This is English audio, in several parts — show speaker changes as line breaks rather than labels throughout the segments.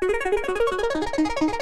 Thank you.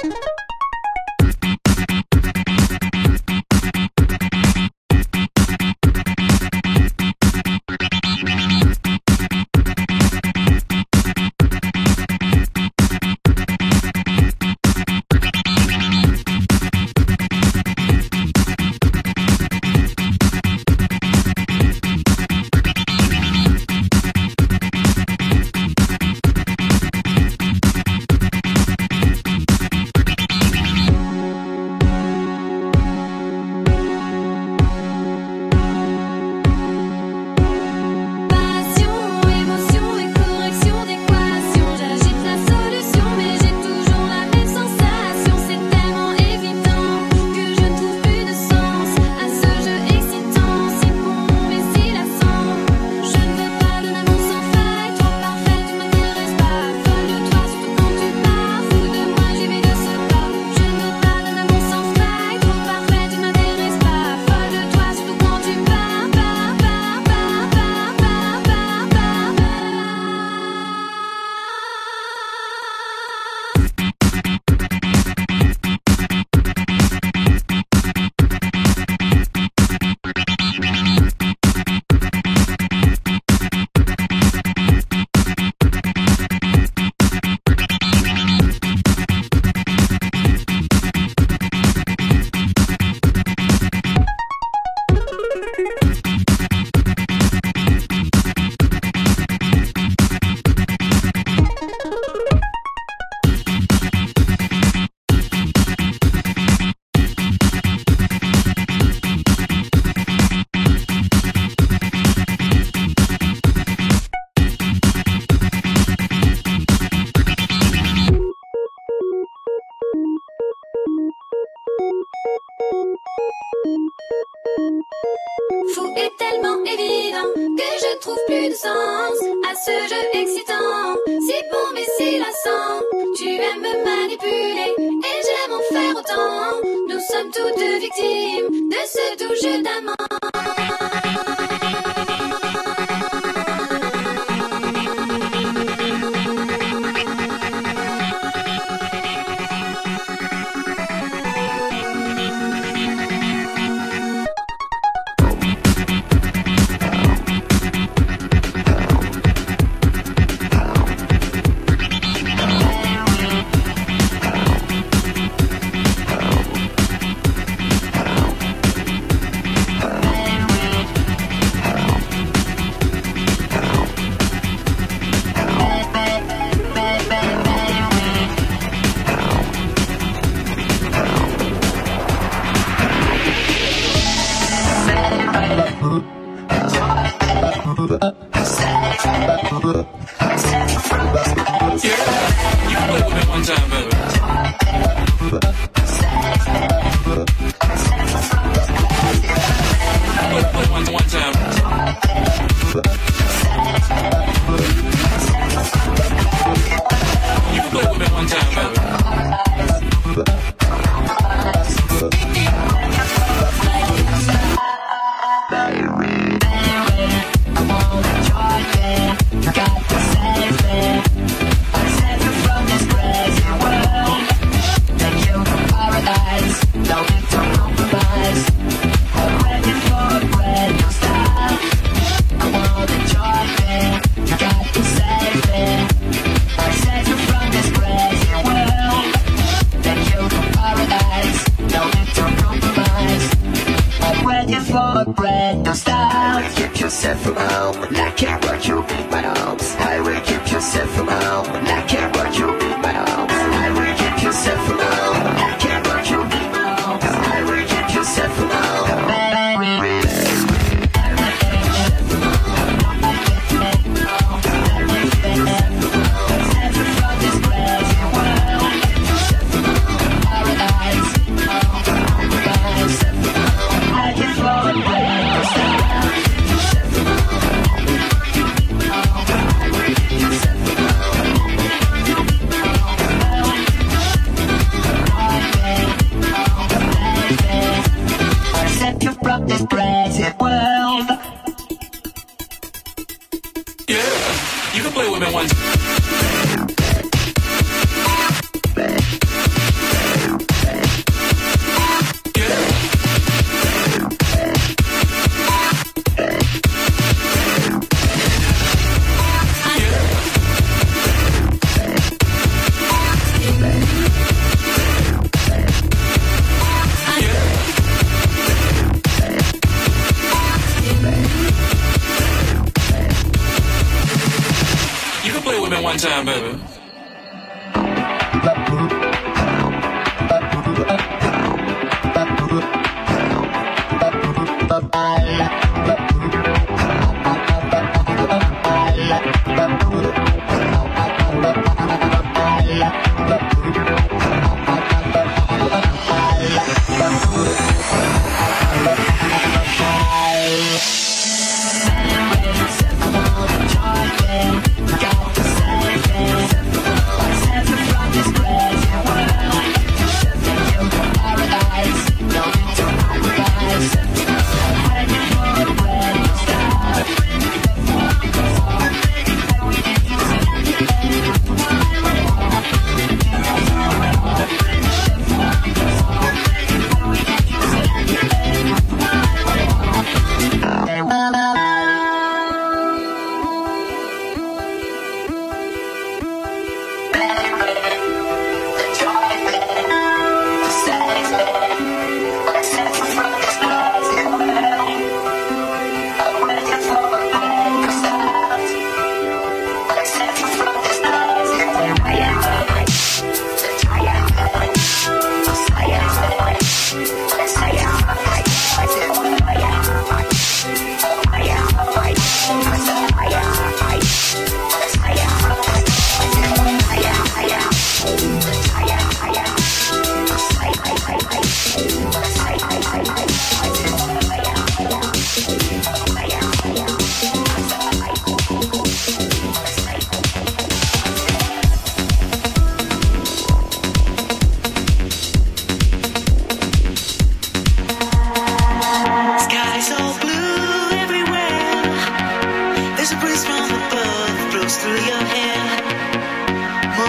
sommes toutes victimes de ce doux jeu d'amant.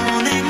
morning.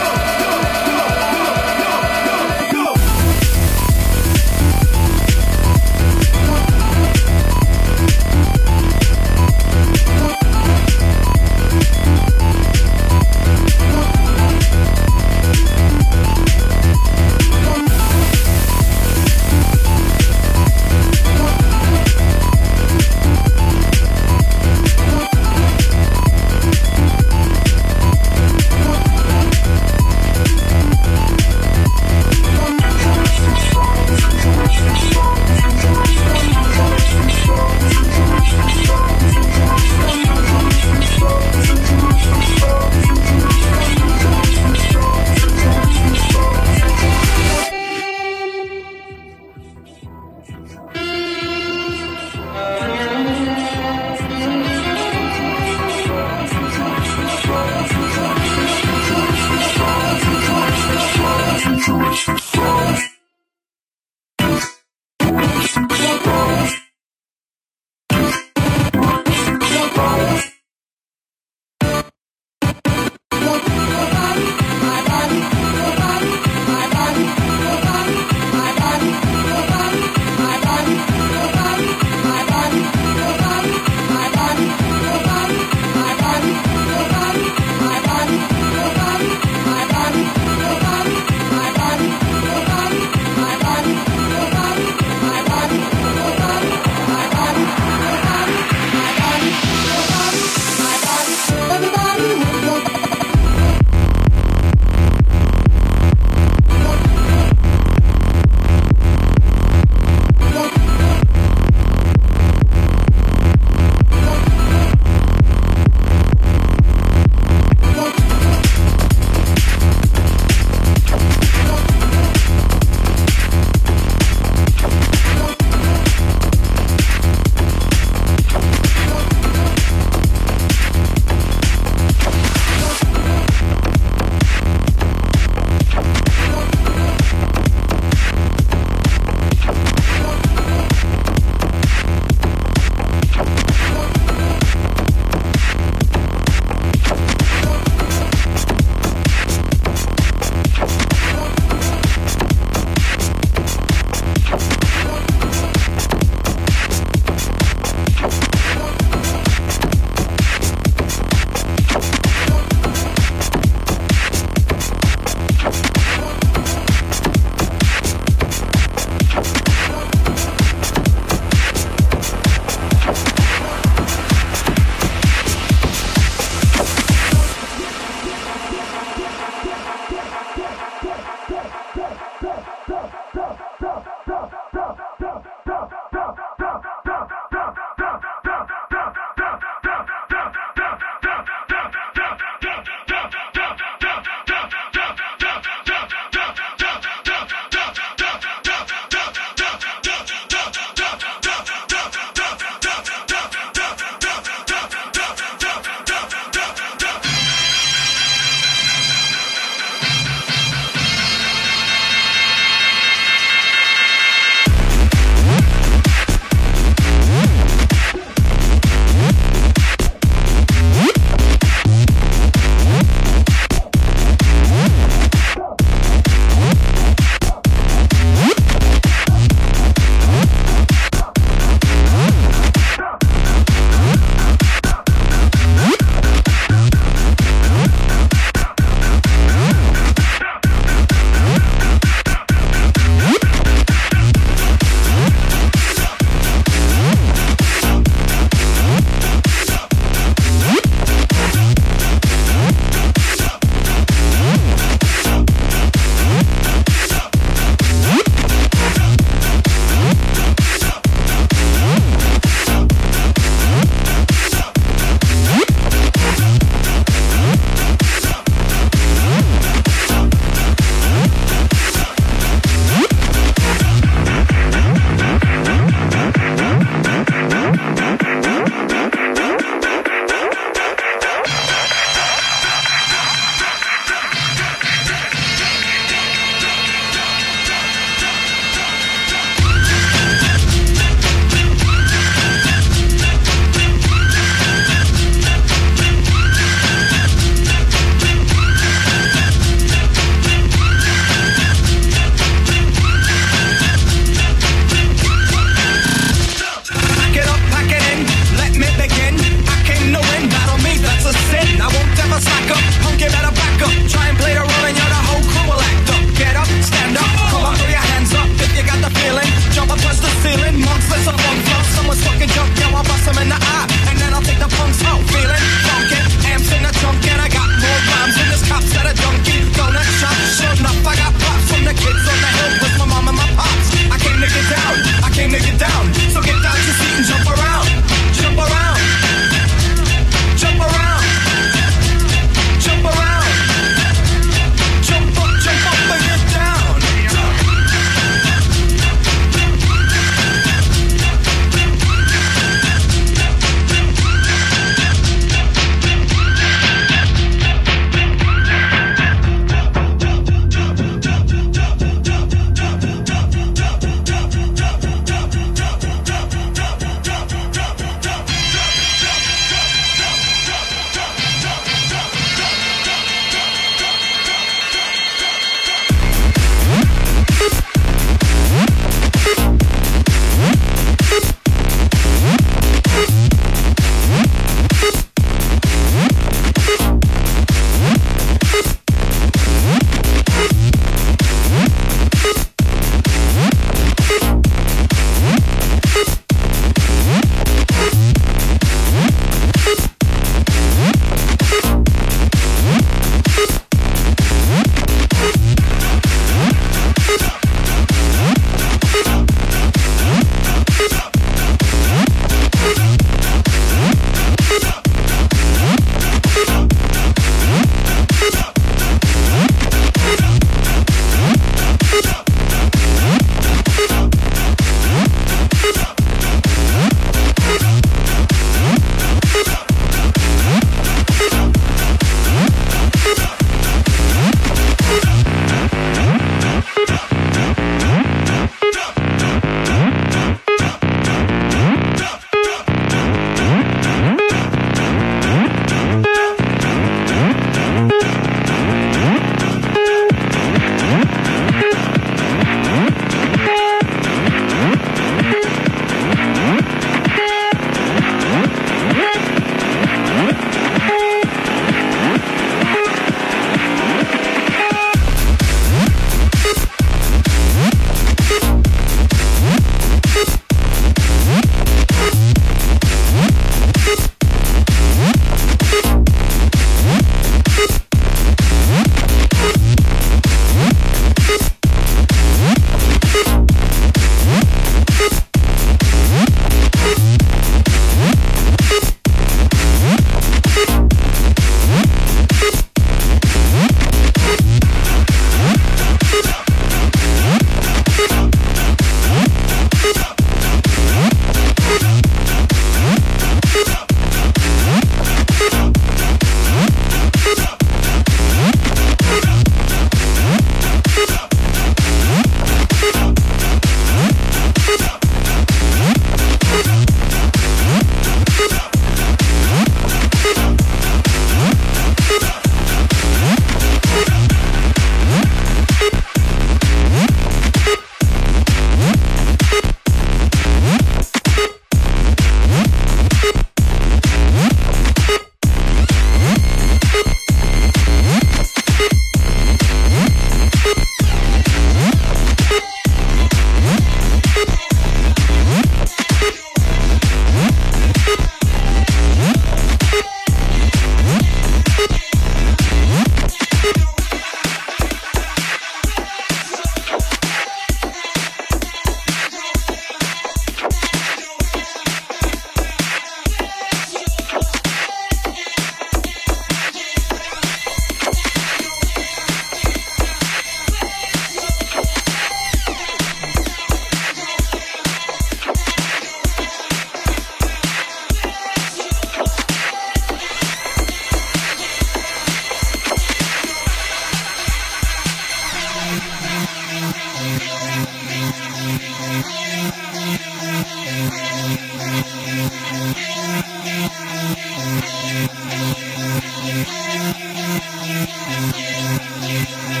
you.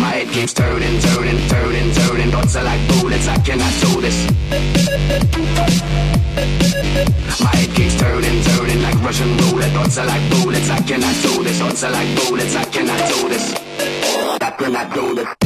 My head keeps turning, turning, turning, turning. Thoughts are like bullets, I cannot do this. My head keeps turning, turning like Russian roulette. Thoughts are like bullets, I cannot do this. Thoughts are like bullets, I cannot do this. I cannot do this.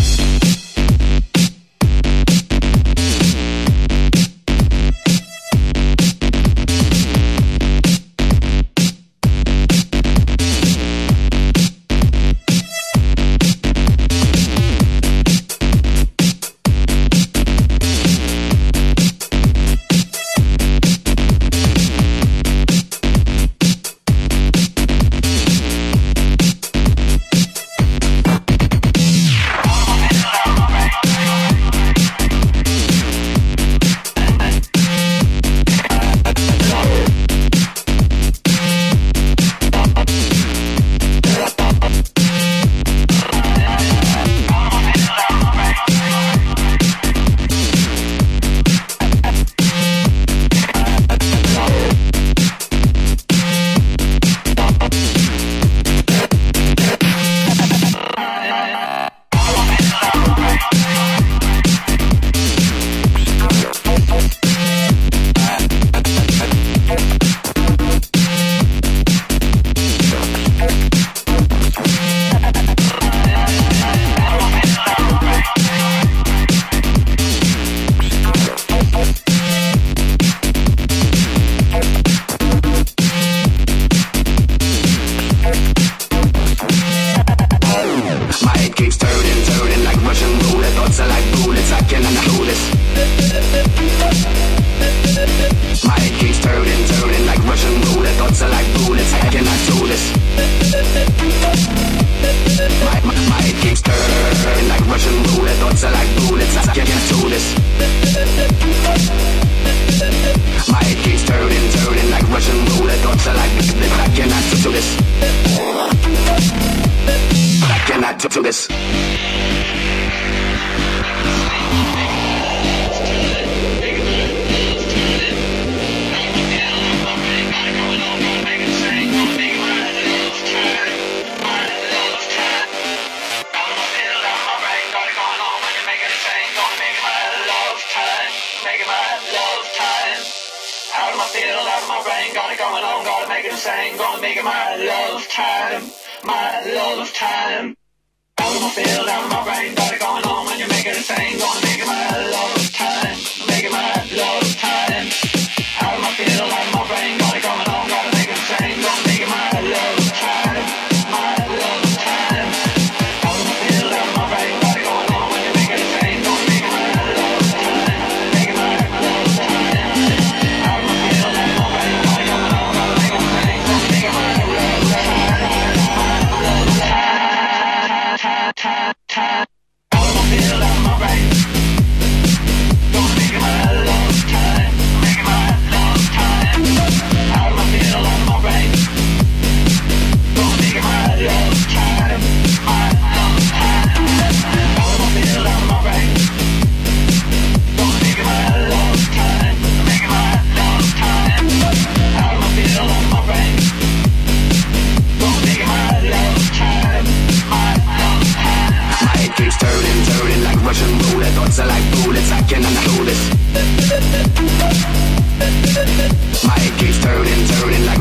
Gotta go on, Gotta make it insane, gonna make it my love time, my love time. I'm gonna out of my brain, gotta go on, when you make it insane, gonna make it my love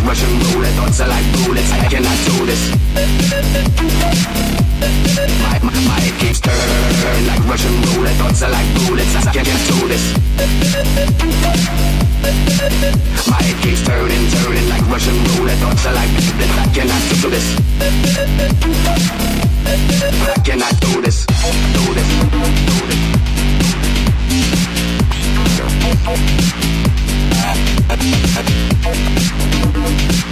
Russian roulette, thoughts are like bullets, I cannot do this. My, my, my head keeps turning like Russian roulette, thoughts are like bullets, I can't do this. My head keeps turning, turning like Russian roulette, thoughts are like bullets, I cannot do this. I cannot do this, do this, do this.
Thank you.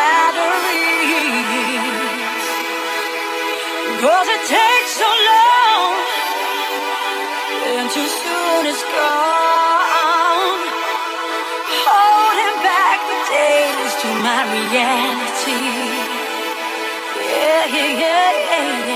batteries. Cause it takes so long, and too soon it's gone. Holding back the days to my reality. Yeah, yeah, yeah, yeah.